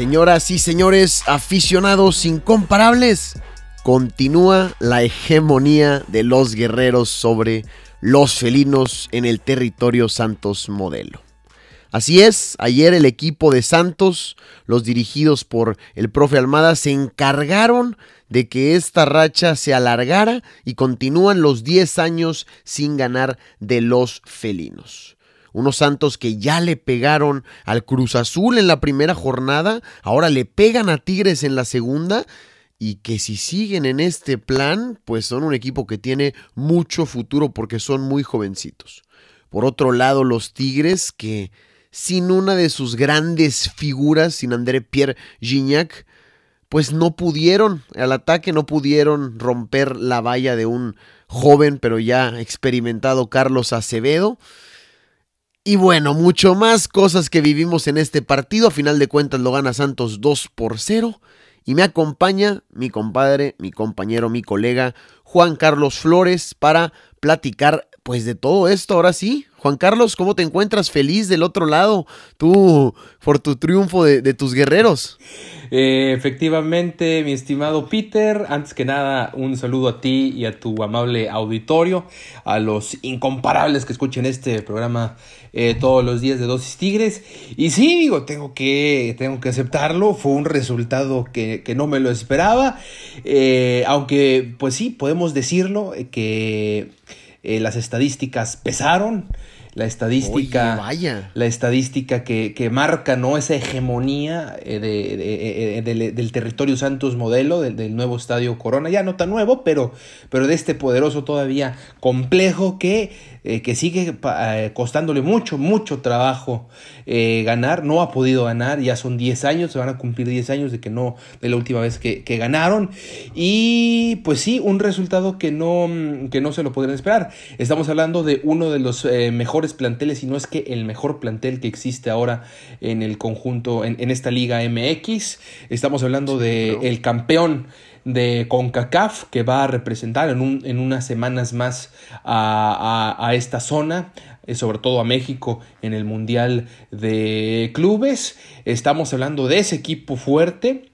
Señoras y señores, aficionados incomparables, continúa la hegemonía de los guerreros sobre los felinos en el territorio Santos modelo. Así es, ayer el equipo de Santos, los dirigidos por el profe Almada, se encargaron de que esta racha se alargara y continúan los 10 años sin ganar de los felinos. Unos Santos que ya le pegaron al Cruz Azul en la primera jornada, ahora le pegan a Tigres en la segunda y que si siguen en este plan, pues son un equipo que tiene mucho futuro porque son muy jovencitos. Por otro lado, los Tigres que sin una de sus grandes figuras, sin André Pierre Gignac, pues no pudieron, al ataque no pudieron romper la valla de un joven pero ya experimentado Carlos Acevedo. Y bueno, mucho más cosas que vivimos en este partido. A final de cuentas lo gana Santos 2 por 0. Y me acompaña mi compadre, mi compañero, mi colega Juan Carlos Flores para platicar pues de todo esto. Ahora sí, Juan Carlos, ¿cómo te encuentras feliz del otro lado? Tú, por tu triunfo de, tus guerreros. Eh, efectivamente, mi estimado Peter, antes que nada, un saludo a ti y a tu amable auditorio, a los incomparables que escuchen este programa eh, todos los días de Dosis Tigres. Y sí, digo, tengo que, tengo que aceptarlo. Fue un resultado que, no me lo esperaba. Eh, aunque, pues sí, podemos decirlo, eh, que las estadísticas pesaron la estadística, vaya. la estadística que, que, marca ¿no? esa hegemonía de, del territorio Santos modelo, del, nuevo estadio Corona, ya no tan nuevo, pero, pero de este poderoso todavía complejo que eh, que sigue eh, costándole mucho, mucho trabajo eh, ganar, no ha podido ganar, ya son 10 años, se van a cumplir 10 años de que no, de la última vez que, ganaron, y pues sí, un resultado que no, que no se lo podrían esperar. Estamos hablando de uno de los mejores planteles, y no es que el mejor plantel que existe ahora en el conjunto, en, en esta liga MX, estamos hablando de el campeón de CONCACAF que va a representar en, un, en unas semanas más a, esta zona, eh, sobre todo a México en el Mundial de Clubes. Estamos hablando de ese equipo fuerte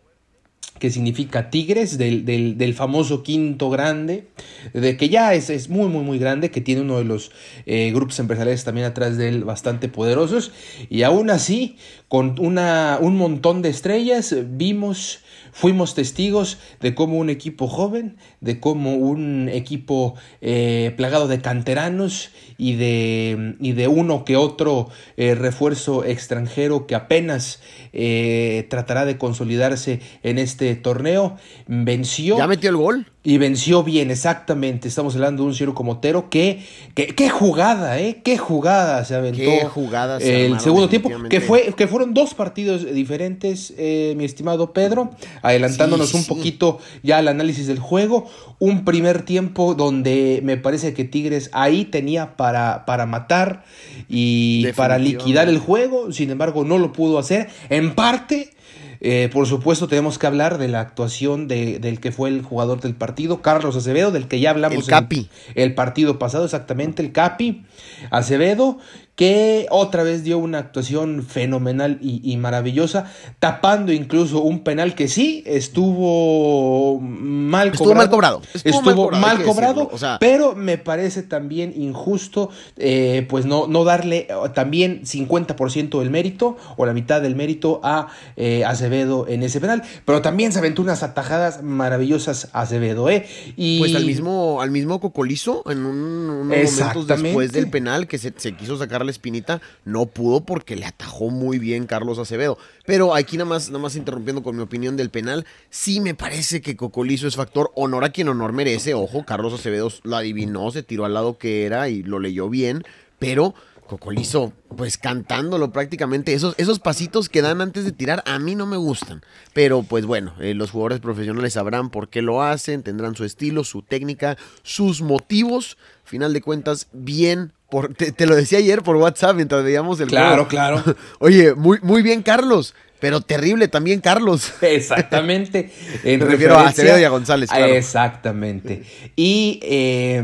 que significa Tigres, del, famoso quinto grande, de que ya es, es, muy, muy, muy grande, que tiene uno de los eh, grupos empresariales también atrás de él bastante poderosos, y aún así, con una, un montón de estrellas, vimos Fuimos testigos de cómo un equipo joven, de cómo un equipo eh, plagado de canteranos y de, y de uno que otro eh, refuerzo extranjero que apenas eh, tratará de consolidarse en este torneo, venció. ¿Ya metió el gol? Y venció bien, exactamente. Estamos hablando de un Ciro Comotero que, que qué jugada, ¿eh? Qué jugada se aventó. Qué jugada El segundo tiempo, que, fue, que fueron dos partidos diferentes, eh, mi estimado Pedro. Adelantándonos un poquito ya al análisis del juego. Un primer tiempo donde me parece que Tigres ahí tenía para, para matar y para liquidar el juego. Sin embargo, no lo pudo hacer. En parte eh, por supuesto, tenemos que hablar de la actuación de, del que fue el jugador del partido, Carlos Acevedo, del que ya hablamos. El Capi. el partido pasado, exactamente, el Capi Acevedo, que otra vez dio una actuación fenomenal y, maravillosa, tapando incluso un penal que sí estuvo mal estuvo cobrado. Mal cobrado. Estuvo, mal cobrado, pero me parece también injusto, eh, pues no, no darle también 50% del mérito o la mitad del mérito a Acevedo Acevedo en ese penal, pero también se aventó unas atajadas maravillosas Acevedo, ¿eh? Y... Pues al mismo, al mismo Cocolizo, en un, unos momentos después del penal que se, se, quiso sacar la espinita, no pudo porque le atajó muy bien Carlos Acevedo. Pero aquí nada más, nada más interrumpiendo con mi opinión del penal, sí me parece que Cocolizo es factor honor a quien honor merece. Ojo, Carlos Acevedo lo adivinó, se tiró al lado que era y lo leyó bien, pero Cocolizo, pues cantándolo prácticamente. Esos, esos pasitos que dan antes de tirar a mí no me gustan. Pero pues bueno, eh, los jugadores profesionales sabrán por qué lo hacen, tendrán su estilo, su técnica, sus motivos. Final de cuentas, bien. Por, te, lo decía ayer por WhatsApp mientras veíamos el Claro, claro. Oye, muy, muy bien, Carlos. Pero terrible también, Carlos. Exactamente. En Me refiero a Acevedo y a González, claro. Exactamente. Y eh,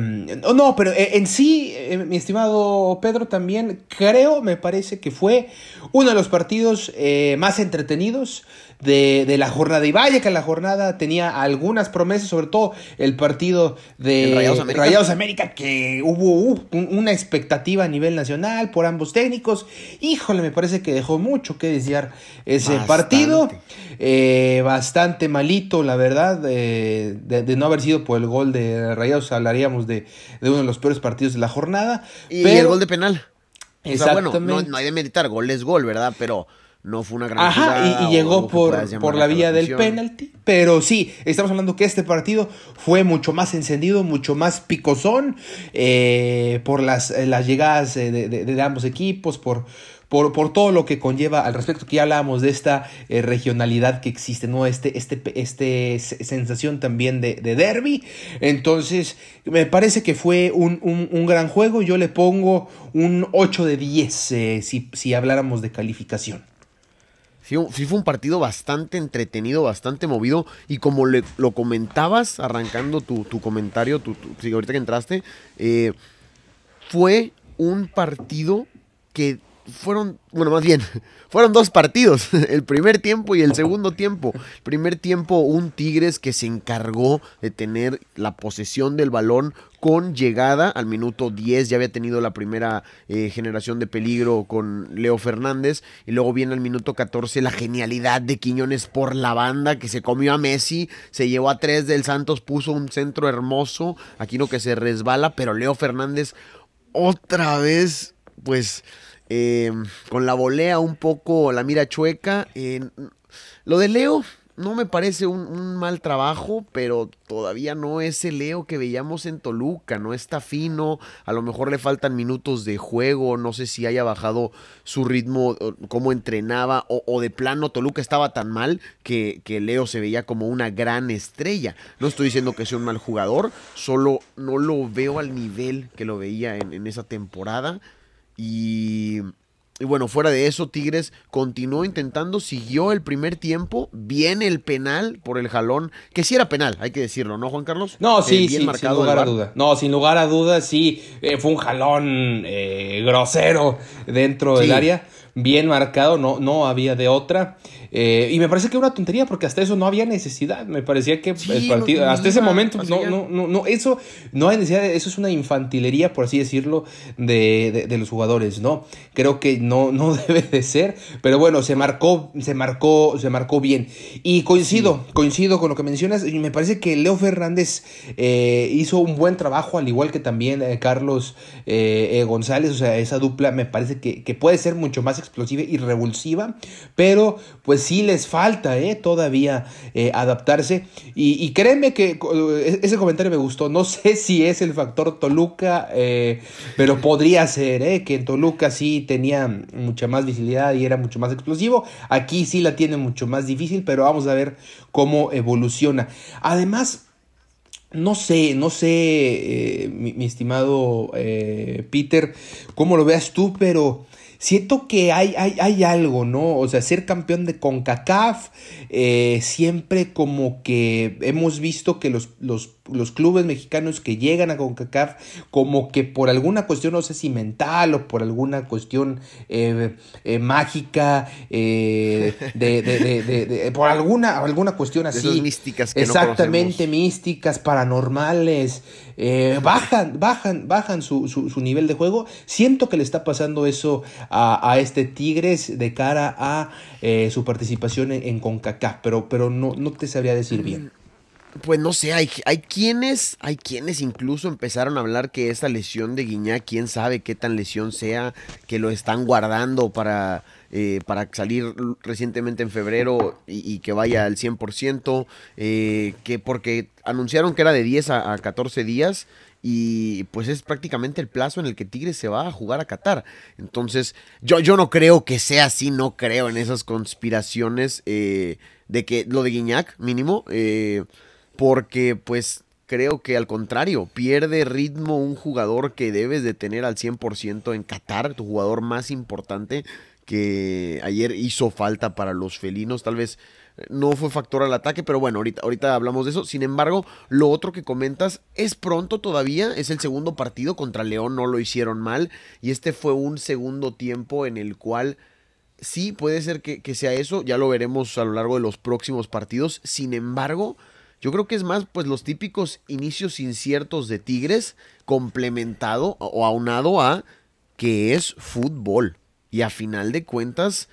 no, pero eh, en sí, eh, mi estimado Pedro, también creo, me parece que fue uno de los partidos más entretenidos de, la jornada. Y vaya que la jornada tenía algunas promesas, sobre todo el partido de Rayados América. que hubo una expectativa a nivel nacional por ambos técnicos. Híjole, me parece que dejó mucho que desear ese partido. Eh, bastante malito, la verdad, de, no haber sido por el gol de Rayados, hablaríamos de, uno de los peores partidos de la jornada. Y el gol de penal. O sea, bueno, no, no hay de meditar, gol es gol, ¿verdad? Pero no fue una gran Ajá, y, llegó por, por la vía del penalti. Pero sí, estamos hablando que este partido fue mucho más encendido, mucho más picosón eh, por las, eh, las llegadas de, de, ambos equipos, por, por, por, todo lo que conlleva al respecto, que ya hablábamos de esta eh, regionalidad que existe, ¿no? Este, este, este sensación también de, de, derby. Entonces, me parece que fue un, un, gran juego. Yo le pongo un 8 de 10 si, si habláramos de calificación. Sí, fue un partido bastante entretenido, bastante movido. Y como le, lo comentabas, arrancando tu, comentario, tu, ahorita que entraste, eh, fue un partido que fueron, bueno, más bien, fueron dos partidos, el primer tiempo y el segundo tiempo. Primer tiempo, un Tigres que se encargó de tener la posesión del balón con llegada al minuto 10, ya había tenido la primera eh, generación de peligro con Leo Fernández, y luego viene al minuto 14 la genialidad de Quiñones por la banda que se comió a Messi, se llevó a tres del Santos, puso un centro hermoso, aquí no que se resbala, pero Leo Fernández otra vez, pues Em, con la volea un poco, la mira chueca. lo de Leo no me parece un, mal trabajo, pero todavía no es el Leo que veíamos en Toluca, no está fino, a lo mejor le faltan minutos de juego, no sé si haya bajado su ritmo, cómo entrenaba, o, de plano Toluca estaba tan mal que, Leo se veía como una gran estrella. No estoy diciendo que sea un mal jugador, solo no lo veo al nivel que lo veía en esa temporada. Y, bueno, fuera de eso, Tigres continuó intentando, siguió el primer tiempo, viene el penal por el jalón, que sí era penal, hay que decirlo, ¿no, Juan Carlos? No, eh, sí, sin lugar a duda. No, sin lugar a dudas, sí, eh, fue un jalón eh, grosero dentro del área, bien marcado, no, no había de otra. Eh, y me parece que era una tontería porque hasta eso no había necesidad. Me parecía que el partido, hasta ese momento, no, no, no, no, eso no hay necesidad, eso es una infantilería, por así decirlo, de, de, los jugadores, ¿no? Creo que no, no debe de ser, pero bueno, se marcó, se marcó, se marcó bien. Y coincido, coincido con lo que mencionas, y me parece que Leo Fernández eh, hizo un buen trabajo, al igual que también eh, Carlos González, o sea, esa dupla me parece que, que puede ser mucho más explosiva y revulsiva, pero pues sí les falta eh, todavía eh, adaptarse. Y, créeme que e-, ese comentario me gustó. No sé si es el factor Toluca, eh, pero podría ser que en Toluca sí tenía mucha más visibilidad y era mucho más explosivo. Aquí sí la tiene mucho más difícil, pero vamos a ver cómo evoluciona. Además, no sé, no sé, mi, mi, estimado Peter, cómo lo veas tú, pero siento que hay, hay, hay, algo, ¿no? O sea, ser campeón de CONCACAF, eh, siempre como que hemos visto que los, los los clubes mexicanos que llegan a CONCACAF como que por alguna cuestión, no sé si mental o por alguna cuestión eh, eh, mágica, eh, de, de, de, por alguna, alguna cuestión así. místicas que Exactamente, místicas, paranormales, bajan, bajan, bajan su, su, nivel de juego. Siento que le está pasando eso a, a este Tigres de cara a su participación en, en CONCACAF, pero, pero no, no te sabría decir bien pues no sé, hay, hay quienes, hay quienes incluso empezaron a hablar que esa lesión de Guiñac, quién sabe qué tan lesión sea, que lo están guardando para, eh, para salir recientemente en febrero y, que vaya al 100%, eh, que porque anunciaron que era de 10 a, 14 días y pues es prácticamente el plazo en el que Tigres se va a jugar a Qatar. Entonces, yo, yo no creo que sea así, no creo en esas conspiraciones eh, de que lo de Guiñac, mínimo, eh, porque pues creo que al contrario, pierde ritmo un jugador que debes de tener al 100% en Qatar, tu jugador más importante que ayer hizo falta para los felinos, tal vez eh, no fue factor al ataque, pero bueno, ahorita, ahorita hablamos de eso. Sin embargo, lo otro que comentas es pronto todavía, es el segundo partido contra León, no lo hicieron mal, y este fue un segundo tiempo en el cual sí puede ser que, que sea eso, ya lo veremos a lo largo de los próximos partidos. Sin embargo, yo creo que es más, pues, los típicos inicios inciertos de Tigres, complementado o aunado a que es fútbol. Y a final de cuentas,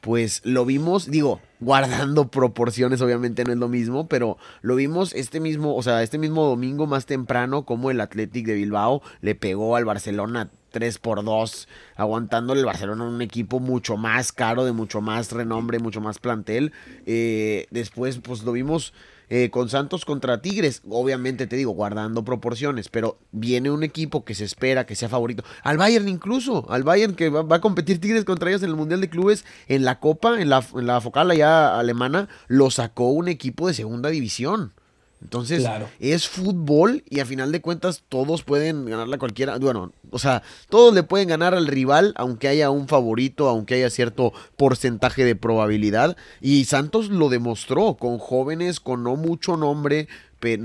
pues lo vimos, digo, guardando proporciones, obviamente no es lo mismo, pero lo vimos este mismo, o sea, este mismo domingo más temprano, como el Athletic de Bilbao le pegó al Barcelona 3 por 2, aguantándole el Barcelona un equipo mucho más caro, de mucho más renombre, mucho más plantel. Eh, después, pues lo vimos eh, con Santos contra Tigres, obviamente te digo, guardando proporciones, pero viene un equipo que se espera que sea favorito. Al Bayern incluso, al Bayern que va, a competir Tigres contra ellos en el Mundial de Clubes, en la Copa, en la, en la focal allá alemana, lo sacó un equipo de segunda división. Entonces, es fútbol y a final de cuentas todos pueden ganarle a cualquiera. Bueno, o sea, todos le pueden ganar al rival, aunque haya un favorito, aunque haya cierto porcentaje de probabilidad. Y Santos lo demostró con jóvenes, con no mucho nombre,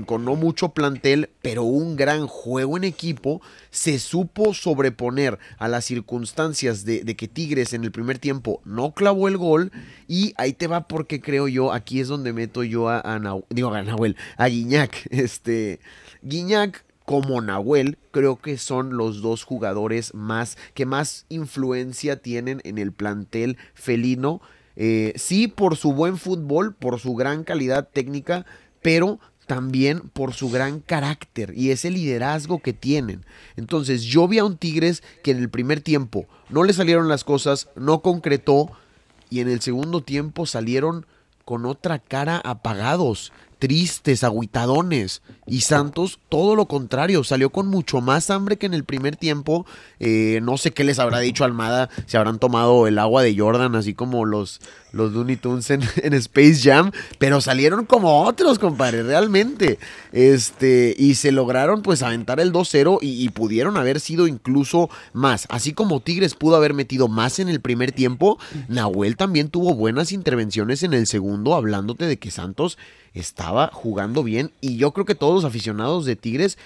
con no mucho plantel, pero un gran juego en equipo, se supo sobreponer a las circunstancias de, que Tigres en el primer tiempo no clavó el gol. Y ahí te va porque creo yo, aquí es donde meto yo a, digo a Nahuel, a Guiñac. Este, Guiñac como Nahuel, creo que son los dos jugadores más que más influencia tienen en el plantel felino. Eh, sí, por su buen fútbol, por su gran calidad técnica, pero también por su gran carácter y ese liderazgo que tienen. Entonces yo vi a un Tigres que en el primer tiempo no le salieron las cosas, no concretó y en el segundo tiempo salieron con otra cara apagados, tristes, aguitadones. Y Santos, todo lo contrario, salió con mucho más hambre que en el primer tiempo. Eh, no sé qué les habrá dicho Almada, se habrán tomado el agua de Jordan, así como los, los Looney Tunes en, Space Jam, pero salieron como otros, compadre, realmente. Este, y se lograron pues aventar el 2-0 y, y, pudieron haber sido incluso más. Así como Tigres pudo haber metido más en el primer tiempo, Nahuel también tuvo buenas intervenciones en el segundo, hablándote de que Santos estaba jugando bien y yo creo que todos los aficionados de Tigres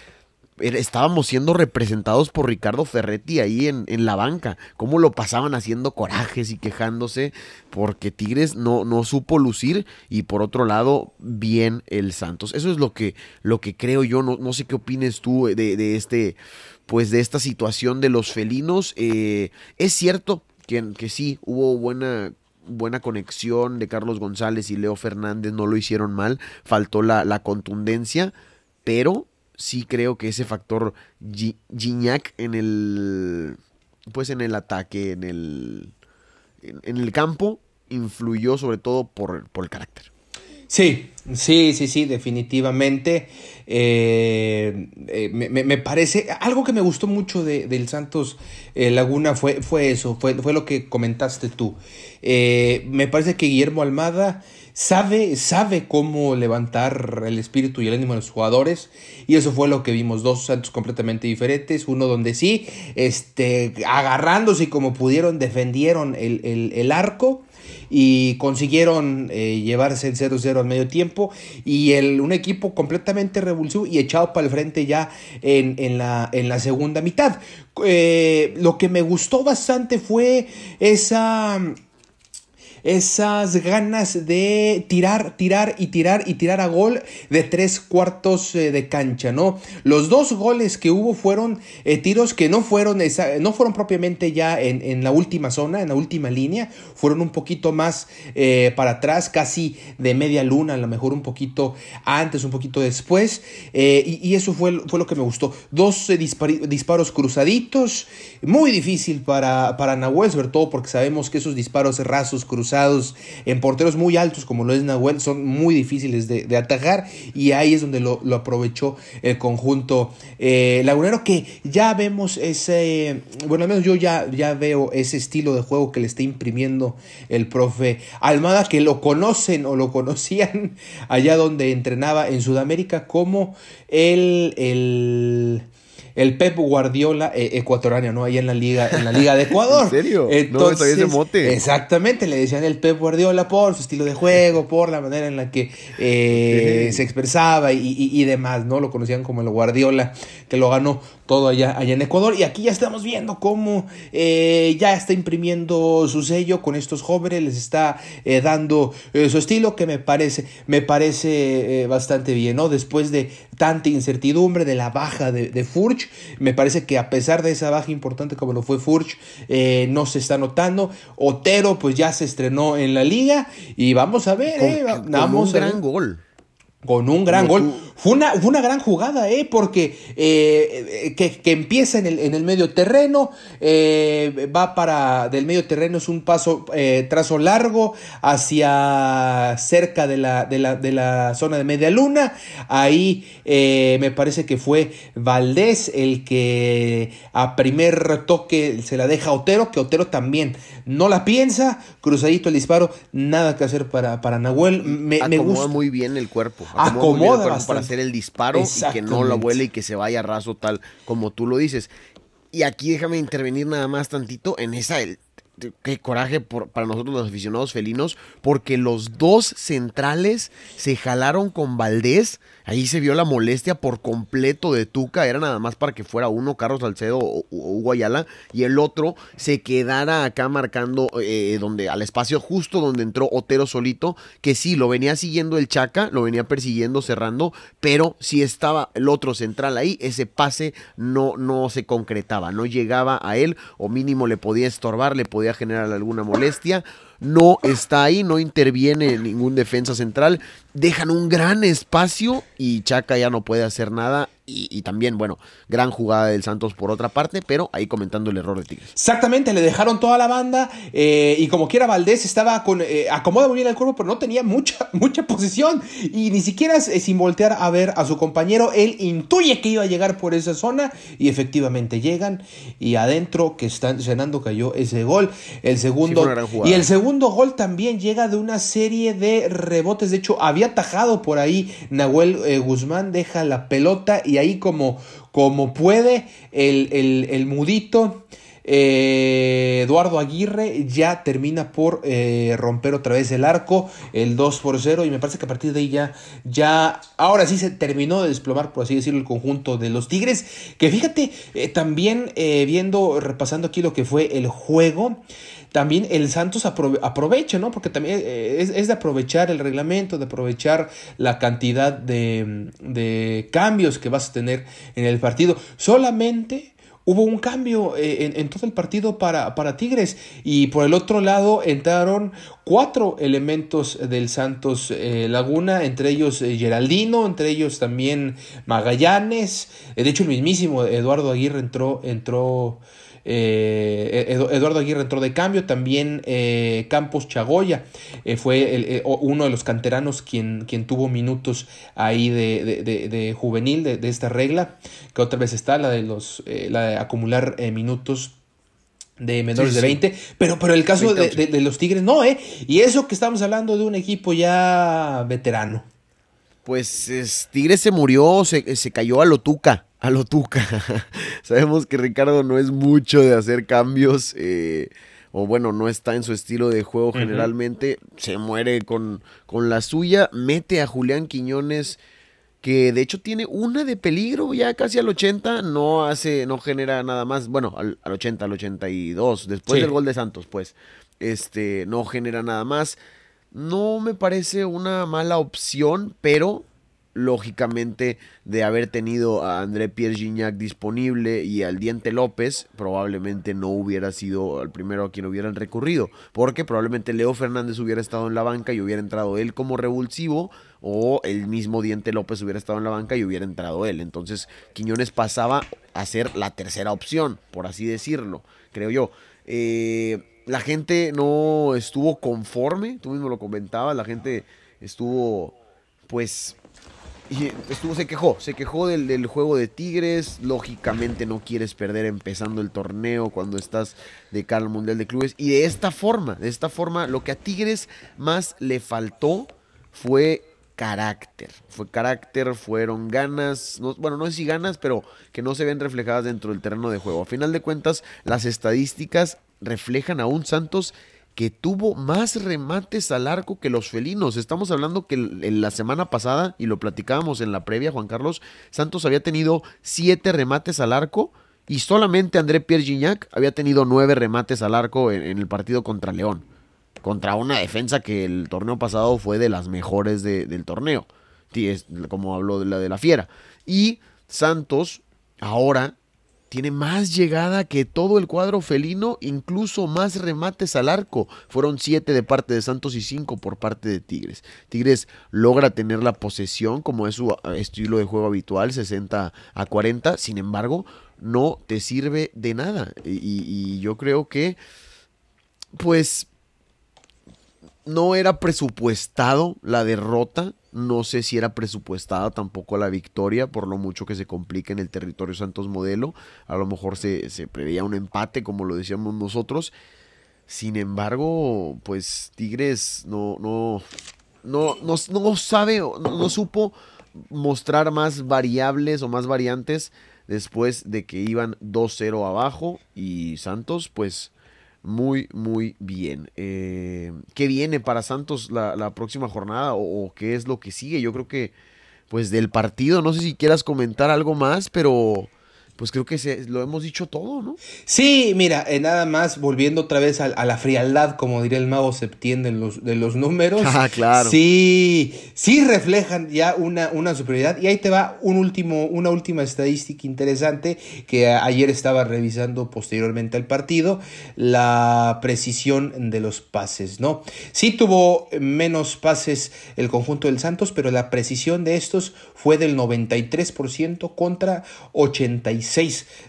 estábamos siendo representados por Ricardo Ferretti ahí en, en, la banca. Cómo lo pasaban haciendo corajes y quejándose porque Tigres no, no supo lucir y por otro lado, bien el Santos. Eso es lo que, lo que creo yo. No, no sé qué opines tú de, de, este, pues de esta situación de los felinos. Eh, es cierto que, que sí, hubo buena buena conexión de Carlos González y Leo Fernández, no lo hicieron mal, faltó la, la contundencia, pero sí creo que ese factor Gignac en el pues en el ataque, en el en, el campo influyó sobre todo por, por el carácter. Sí, sí, sí, sí, definitivamente. Eh, eh, me, parece, algo que me gustó mucho de, del Santos eh, Laguna fue, fue eso, fue, fue lo que comentaste tú. me parece que Guillermo Almada sabe, sabe cómo levantar el espíritu y el ánimo de los jugadores. Y eso fue lo que vimos, dos Santos completamente diferentes. Uno donde sí, este, agarrándose como pudieron, defendieron el, el, el arco y consiguieron eh, llevarse el 0-0 al medio tiempo y el, un equipo completamente revulsivo y echado para el frente ya en, la, en la segunda mitad. Eh, lo que me gustó bastante fue esa esas ganas de tirar, tirar y tirar y tirar a gol de tres cuartos eh, de cancha, ¿no? Los dos goles que hubo fueron eh, tiros que no fueron, esa, no fueron propiamente ya en, la última zona, en la última línea, fueron un poquito más eh, para atrás, casi de media luna, a lo mejor un poquito antes, un poquito después, y, eso fue, fue lo que me gustó. Dos disparos cruzaditos, muy difícil para, para Nahuel, sobre todo porque sabemos que esos disparos rasos cruzados en porteros muy altos como lo es Nahuel son muy difíciles de, atajar y ahí es donde lo, aprovechó el conjunto eh, lagunero que ya vemos ese, bueno al menos yo ya, ya veo ese estilo de juego que le está imprimiendo el profe Almada que lo conocen o lo conocían allá donde entrenaba en Sudamérica como el, el el Pep Guardiola eh, ecuatoriano, ¿no? Ahí en la liga, en la liga de Ecuador. ¿En serio? Entonces, no, ese mote. Exactamente, le decían el Pep Guardiola por su estilo de juego, por la manera en la que eh, se expresaba y, demás, ¿no? Lo conocían como el Guardiola, que lo ganó todo allá, allá en Ecuador. Y aquí ya estamos viendo cómo eh, ya está imprimiendo su sello con estos jóvenes, les está dando su estilo que me parece, me parece bastante bien, ¿no? Después de tanta incertidumbre, de la baja de, de Furch, me parece que a pesar de esa baja importante como lo fue Furch, eh, no se está notando. Otero pues ya se estrenó en la liga y vamos a ver. eh, vamos un gran gol. Con un gran gol. Fue una, una, gran jugada, ¿eh? Porque eh, que, empieza en el, en el, medio terreno, eh, va para del medio terreno, es un paso, eh, trazo largo hacia cerca de la, de la, de la zona de media luna. Ahí me parece que fue Valdés el que a primer toque se la deja a Otero, que Otero también no la piensa, cruzadito el disparo, nada que hacer para, para Nahuel. Me, me gusta. muy bien el cuerpo acomoda, para hacer el disparo y que no lo vuele y que se vaya raso tal como tú lo dices. Y aquí déjame intervenir nada más tantito en esa qué coraje para nosotros los aficionados felinos, porque los dos centrales se jalaron con Valdés Ahí se vio la molestia por completo de Tuca, era nada más para que fuera uno, Carlos Salcedo o, Hugo Ayala, y el otro se quedara acá marcando eh, donde, al espacio justo donde entró Otero solito, que sí, lo venía siguiendo el Chaca, lo venía persiguiendo, cerrando, pero si estaba el otro central ahí, ese pase no, no se concretaba, no llegaba a él, o mínimo le podía estorbar, le podía generar alguna molestia no está ahí, no interviene ningún defensa central, dejan un gran espacio y Chaca ya no puede hacer nada y, también, bueno, gran jugada del Santos por otra parte, pero ahí comentando el error de Tigres. Exactamente, le dejaron toda la banda eh, y como quiera Valdés estaba con, eh, acomoda muy bien el cuerpo, pero no tenía mucha, mucha posición y ni siquiera eh, sin voltear a ver a su compañero, él intuye que iba a llegar por esa zona y efectivamente llegan y adentro que están cenando cayó ese gol, el segundo y el segundo gol también llega de una serie de rebotes, de hecho había tajado por ahí Nahuel Guzmán, deja la pelota y ahí como, como puede el, mudito. Eh, Eduardo Aguirre ya termina por eh, romper otra vez el arco, el 2 por 0, y me parece que a partir de ahí ya, ya, ahora sí se terminó de desplomar, por así decirlo, el conjunto de los Tigres. Que fíjate, eh, también viendo, repasando aquí lo que fue el juego, también el Santos aprovecha, ¿no? Porque también eh, es, de aprovechar el reglamento, de aprovechar la cantidad de, cambios que vas a tener en el partido. Solamente hubo un cambio eh, en, todo el partido para, para, Tigres y por el otro lado entraron cuatro elementos del Santos eh, Laguna, entre ellos Geraldino, entre ellos también Magallanes, de hecho el mismísimo Eduardo Aguirre entró, entró eh, Eduardo Aguirre entró de cambio, también eh, Campos Chagoya eh, fue uno de los canteranos quien, quien tuvo minutos ahí de, juvenil de, esta regla, que otra vez está la de los la de acumular minutos de menores de 20, pero, pero el caso de, los Tigres no, ¿eh? Y eso que estamos hablando de un equipo ya veterano. Pues Tigres se murió, se, se cayó a lo tuca a lo tuca. Sabemos que Ricardo no es mucho de hacer cambios. Eh, o bueno, no está en su estilo de juego generalmente, se muere con, con la suya, mete a Julián Quiñones que de hecho tiene una de peligro ya casi al 80, no hace, no genera nada más, bueno, al, 80, al 82, después del gol de Santos, pues, este, no genera nada más. No me parece una mala opción, pero lógicamente de haber tenido a André Pierre Gignac disponible y al Diente López, probablemente no hubiera sido el primero a quien hubieran recurrido, porque probablemente Leo Fernández hubiera estado en la banca y hubiera entrado él como revulsivo, o el mismo Diente López hubiera estado en la banca y hubiera entrado él. Entonces Quiñones pasaba a ser la tercera opción, por así decirlo, creo yo. Eh, la gente no estuvo conforme, tú mismo lo comentabas, la gente estuvo pues estuvo, se quejó, se quejó del, juego de Tigres. Lógicamente no quieres perder empezando el torneo cuando estás de cara al Mundial de Clubes. Y de esta forma, de esta forma, lo que a Tigres más le faltó fue carácter. Fue carácter, fueron ganas, bueno, no sé si ganas, pero que no se ven reflejadas dentro del terreno de juego. A final de cuentas, las estadísticas reflejan a un Santos que tuvo más remates al arco que los felinos. Estamos hablando que la semana pasada, y lo platicábamos en la previa, Juan Carlos, Santos había tenido siete remates al arco y solamente André Pierre Gignac había tenido nueve remates al arco en, el partido contra León. Contra una defensa que el torneo pasado fue de las mejores del torneo. Como habló de la de la Fiera. Y Santos ahora tiene más llegada que todo el cuadro felino, incluso más remates al arco. Fueron siete de parte de Santos y cinco por parte de Tigres. Tigres logra tener la posesión como es su eh, estilo de juego habitual, 60 a 40. Sin embargo, no te sirve de nada. y yo creo que, pues, no era presupuestado la derrota no sé si era presupuestada tampoco la victoria, por lo mucho que se complica en el territorio Santos Modelo. A lo mejor se, preveía un empate, como lo decíamos nosotros. Sin embargo, pues Tigres no, no, no, no, sabe, no, no supo mostrar más variables o más variantes después de que iban 2-0 abajo y Santos pues muy, muy bien. Eh, ¿Qué viene para Santos la, próxima jornada o, qué es lo que sigue? Yo creo que, pues del partido, no sé si quieras comentar algo más, pero pues creo que se, lo hemos dicho todo, ¿no? Sí, mira, eh, nada más volviendo otra vez a, la frialdad, como diría el mago Septién los, de los números. Ah, claro. Sí, sí reflejan ya una, una superioridad. Y ahí te va un último, una última estadística interesante que ayer estaba revisando posteriormente al partido, la precisión de los pases, ¿no? Sí tuvo menos pases el conjunto del Santos, pero la precisión de estos fue del 93% contra 86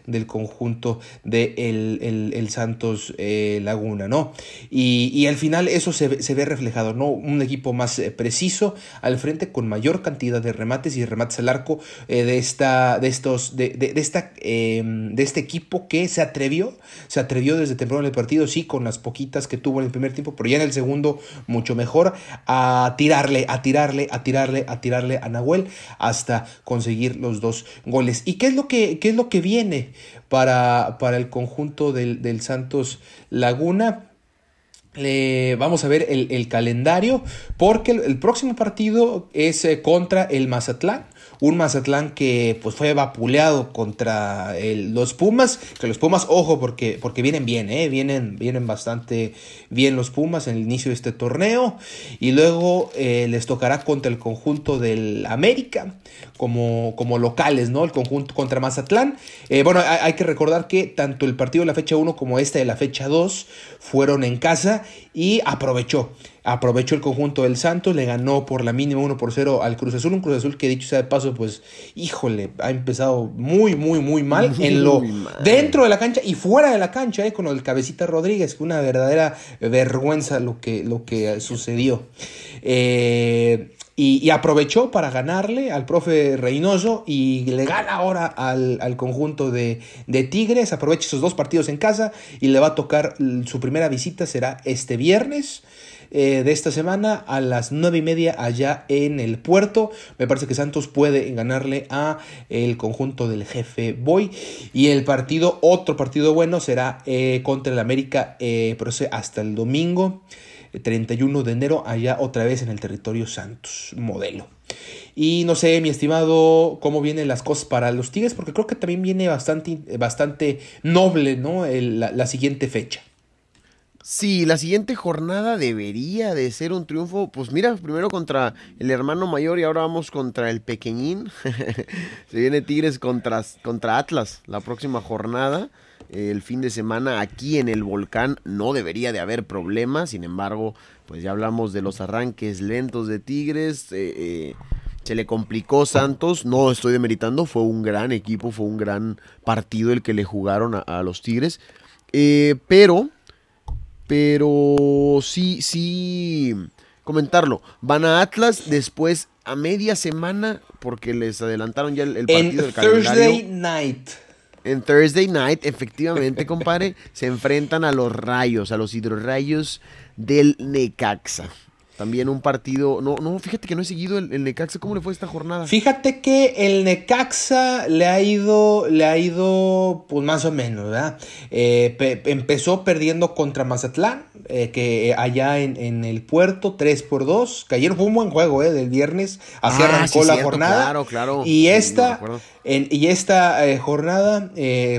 del conjunto de el, Santos eh, Laguna, ¿no? Y, al final eso se, ve reflejado, ¿no? Un equipo más eh, preciso al frente con mayor cantidad de remates y remates al arco eh, de esta, de estos, de, de, esta, em, de este equipo que se atrevió, se atrevió desde temprano en el partido, sí, con las poquitas que tuvo en el primer tiempo, pero ya en el segundo mucho mejor, a tirarle, a tirarle, a tirarle, a tirarle a Nahuel hasta conseguir los dos goles. ¿Y qué es lo que, qué es lo que viene para, para el conjunto del, Santos Laguna. Vamos a ver el, calendario porque el, próximo partido es eh, contra el Mazatlán un Mazatlán que pues fue vapuleado contra los Pumas, que los Pumas, ojo, porque, porque vienen bien, ¿eh? vienen, vienen bastante bien los Pumas en el inicio de este torneo, y luego eh, les tocará contra el conjunto del América, como, como locales, ¿no? El conjunto contra Mazatlán. Eh, bueno, hay, hay, que recordar que tanto el partido de la fecha 1 como este de la fecha 2 fueron en casa y aprovechó aprovechó el conjunto del Santos, le ganó por la mínima 1 por 0 al Cruz Azul, un Cruz Azul que dicho sea de paso, pues, híjole, ha empezado muy, muy, muy mal en lo dentro de la cancha y fuera de la cancha, eh, con el cabecita Rodríguez, que una verdadera vergüenza lo que, lo que sucedió. Eh, y, aprovechó para ganarle al profe Reynoso y le gana ahora al, conjunto de, de, Tigres. Aprovecha esos dos partidos en casa y le va a tocar su primera visita, será este viernes de esta semana a las nueve y media allá en el puerto. Me parece que Santos puede ganarle a el conjunto del jefe Boy. Y el partido, otro partido bueno, será contra el América, pero hasta el domingo. 31 de enero, allá otra vez en el territorio Santos, modelo. Y no sé, mi estimado, cómo vienen las cosas para los Tigres, porque creo que también viene bastante, bastante noble, ¿no? la, siguiente fecha. Sí, la siguiente jornada debería de ser un triunfo. Pues mira, primero contra el hermano mayor y ahora vamos contra el pequeñín. Se viene Tigres contra, contra Atlas la próxima jornada el fin de semana aquí en el volcán no debería de haber problemas, sin embargo, pues ya hablamos de los arranques lentos de Tigres, eh, eh, se le complicó Santos, no estoy demeritando, fue un gran equipo, fue un gran partido el que le jugaron a, los Tigres, eh, pero, pero sí, sí, comentarlo, van a Atlas, después a media semana, porque les adelantaron ya el, partido del calendario. Thursday night en Thursday Night, efectivamente, compadre, se enfrentan a los rayos, a los hidrorrayos del Necaxa. También un partido. No, no, fíjate que no he seguido el, Necaxa. ¿Cómo le fue esta jornada? Fíjate que el Necaxa le ha ido. Le ha ido. Pues más o menos, ¿verdad? Eh, empezó perdiendo contra Mazatlán. Eh, que allá en, el puerto, 3 por 2. Que ayer fue un buen juego, ¿eh? Del viernes. Así ah, arrancó la jornada. Claro, claro. Y esta. Y esta eh, jornada,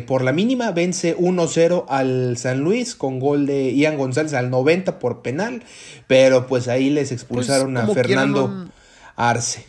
por la mínima, vence 1-0 al San Luis con gol de Ian González al 90 por penal. Pero pues ahí les expulsaron pues, a Fernando Arce.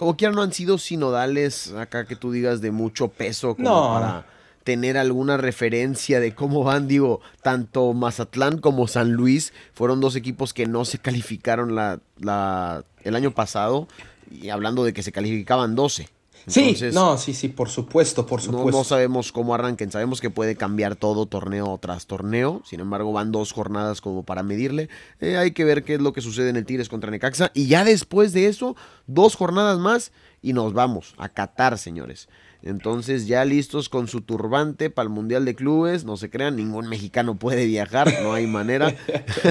Como quiera no han sido sinodales acá que tú digas de mucho peso como para tener alguna referencia de cómo van, digo, tanto Mazatlán como San Luis fueron dos equipos que no se calificaron la, la, el año pasado y hablando de que se calificaban 12 sí, no, sí, sí, por supuesto, por supuesto. No, sabemos cómo arranquen, sabemos que puede cambiar todo torneo tras torneo, sin embargo van dos jornadas como para medirle. Eh, hay que ver qué es lo que sucede en el Tigres contra Necaxa y ya después de eso, dos jornadas más y nos vamos a Qatar, señores. Entonces ya listos con su turbante para el Mundial de Clubes, no se crean, ningún mexicano puede viajar, no hay manera.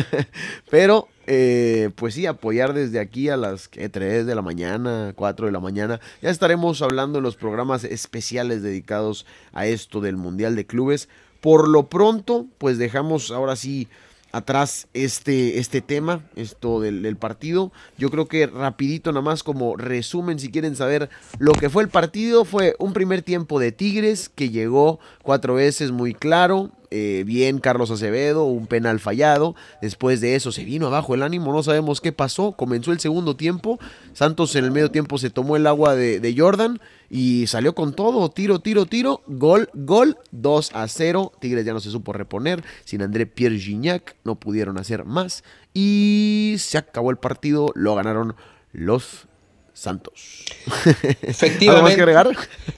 Pero eh, pues sí, apoyar desde aquí a las 3 de la mañana, 4 de la mañana. Ya estaremos hablando en los programas especiales dedicados a esto del Mundial de Clubes. Por lo pronto, pues dejamos ahora sí atrás este, este tema, esto del, partido. Yo creo que rapidito nada más como resumen, si quieren saber lo que fue el partido, fue un primer tiempo de Tigres que llegó cuatro veces muy claro, eh, bien Carlos Acevedo, un penal fallado. Después de eso se vino abajo el ánimo, no sabemos qué pasó. Comenzó el segundo tiempo. Santos en el medio tiempo se tomó el agua de, Jordan y salió con todo. Tiro, tiro, tiro. Gol, gol. 2 a 0. Tigres ya no se supo reponer. Sin André Pierre Gignac no pudieron hacer más. Y se acabó el partido. Lo ganaron los Santos. Efectivamente. ¿Algo más que agregar?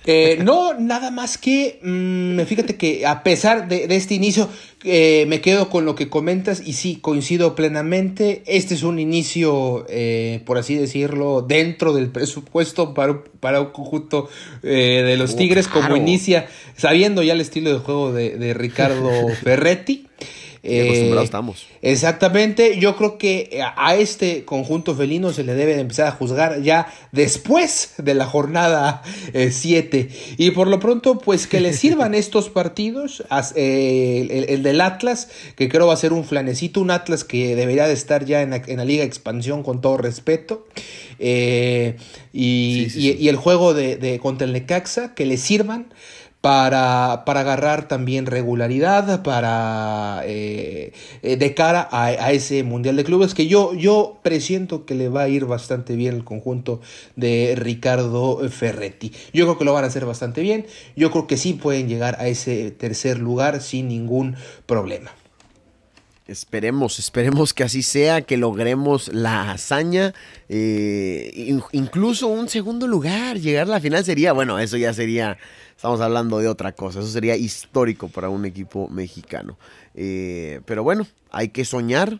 Eh, no, nada más que, mm, fíjate que a pesar de, este inicio, eh, me quedo con lo que comentas y sí, coincido plenamente. Este es un inicio, eh, por así decirlo, dentro del presupuesto para, para un conjunto de los oh, Tigres, como inicia, sabiendo ya el estilo de juego de, de Ricardo Ferretti. Eh, estamos. Exactamente, yo creo que a este conjunto felino se le debe empezar a juzgar ya después de la jornada 7. Eh, y por lo pronto, pues que le sirvan estos partidos, eh, el, del Atlas, que creo va a ser un flanecito, un Atlas que debería de estar ya en la, Liga Expansión con todo respeto. y, el juego de, de contra el Necaxa, que le sirvan para, agarrar también regularidad, para eh, eh, de cara a, ese Mundial de Clubes que yo, yo presiento que le va a ir bastante bien el conjunto de Ricardo Ferretti. Yo creo que lo van a hacer bastante bien, yo creo que sí pueden llegar a ese tercer lugar sin ningún problema. Esperemos, esperemos que así sea, que logremos la hazaña, eh, incluso un segundo lugar, llegar a la final sería, bueno, eso ya sería Estamos hablando de otra cosa. Eso sería histórico para un equipo mexicano. Eh, pero bueno, hay que soñar.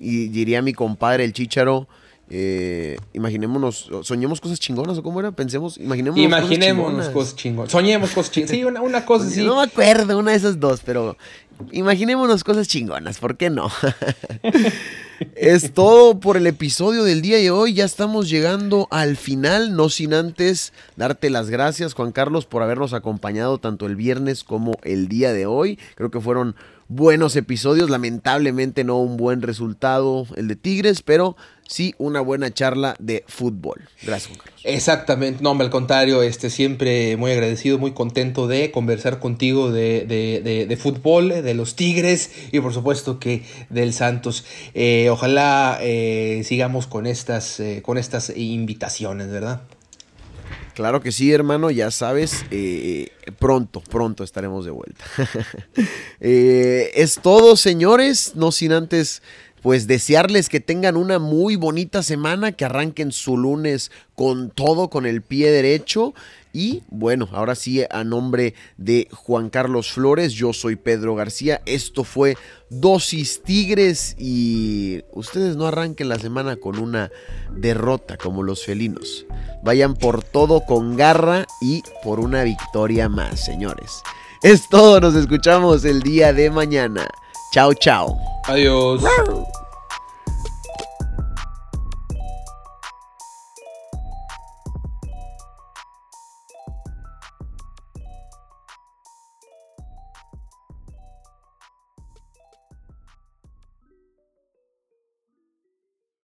Y diría mi compadre el Chicharo. Eh, imaginémonos, soñemos cosas chingonas o cómo era, pensemos, imaginémonos, imaginémonos cosas chingonas. Soñemos cosas chingonas. Sí, una, cosa así. No me acuerdo, una de esas dos, pero imaginémonos cosas chingonas, ¿por qué no? es todo por el episodio del día de hoy. Ya estamos llegando al final, no sin antes darte las gracias, Juan Carlos, por habernos acompañado tanto el viernes como el día de hoy. Creo que fueron buenos episodios. Lamentablemente no un buen resultado el de Tigres, pero sí una buena charla de fútbol. Gracias, Carlos. Exactamente, no, al contrario, este, siempre muy agradecido, muy contento de conversar contigo de, de, de, fútbol, de los Tigres y por supuesto que del Santos. Eh, ojalá eh, sigamos con estas, eh, con estas invitaciones, ¿verdad? Claro que sí, hermano, ya sabes, eh, pronto, pronto estaremos de vuelta. Eh, es todo, señores, no sin antes pues desearles que tengan una muy bonita semana, que arranquen su lunes con todo, con el pie derecho. Y bueno, ahora sí, a nombre de Juan Carlos Flores, yo soy Pedro García. Esto fue Dosis Tigres y ustedes no arranquen la semana con una derrota como los felinos. Vayan por todo con garra y por una victoria más, señores. Es todo, nos escuchamos el día de mañana. Chao, chao. Adiós.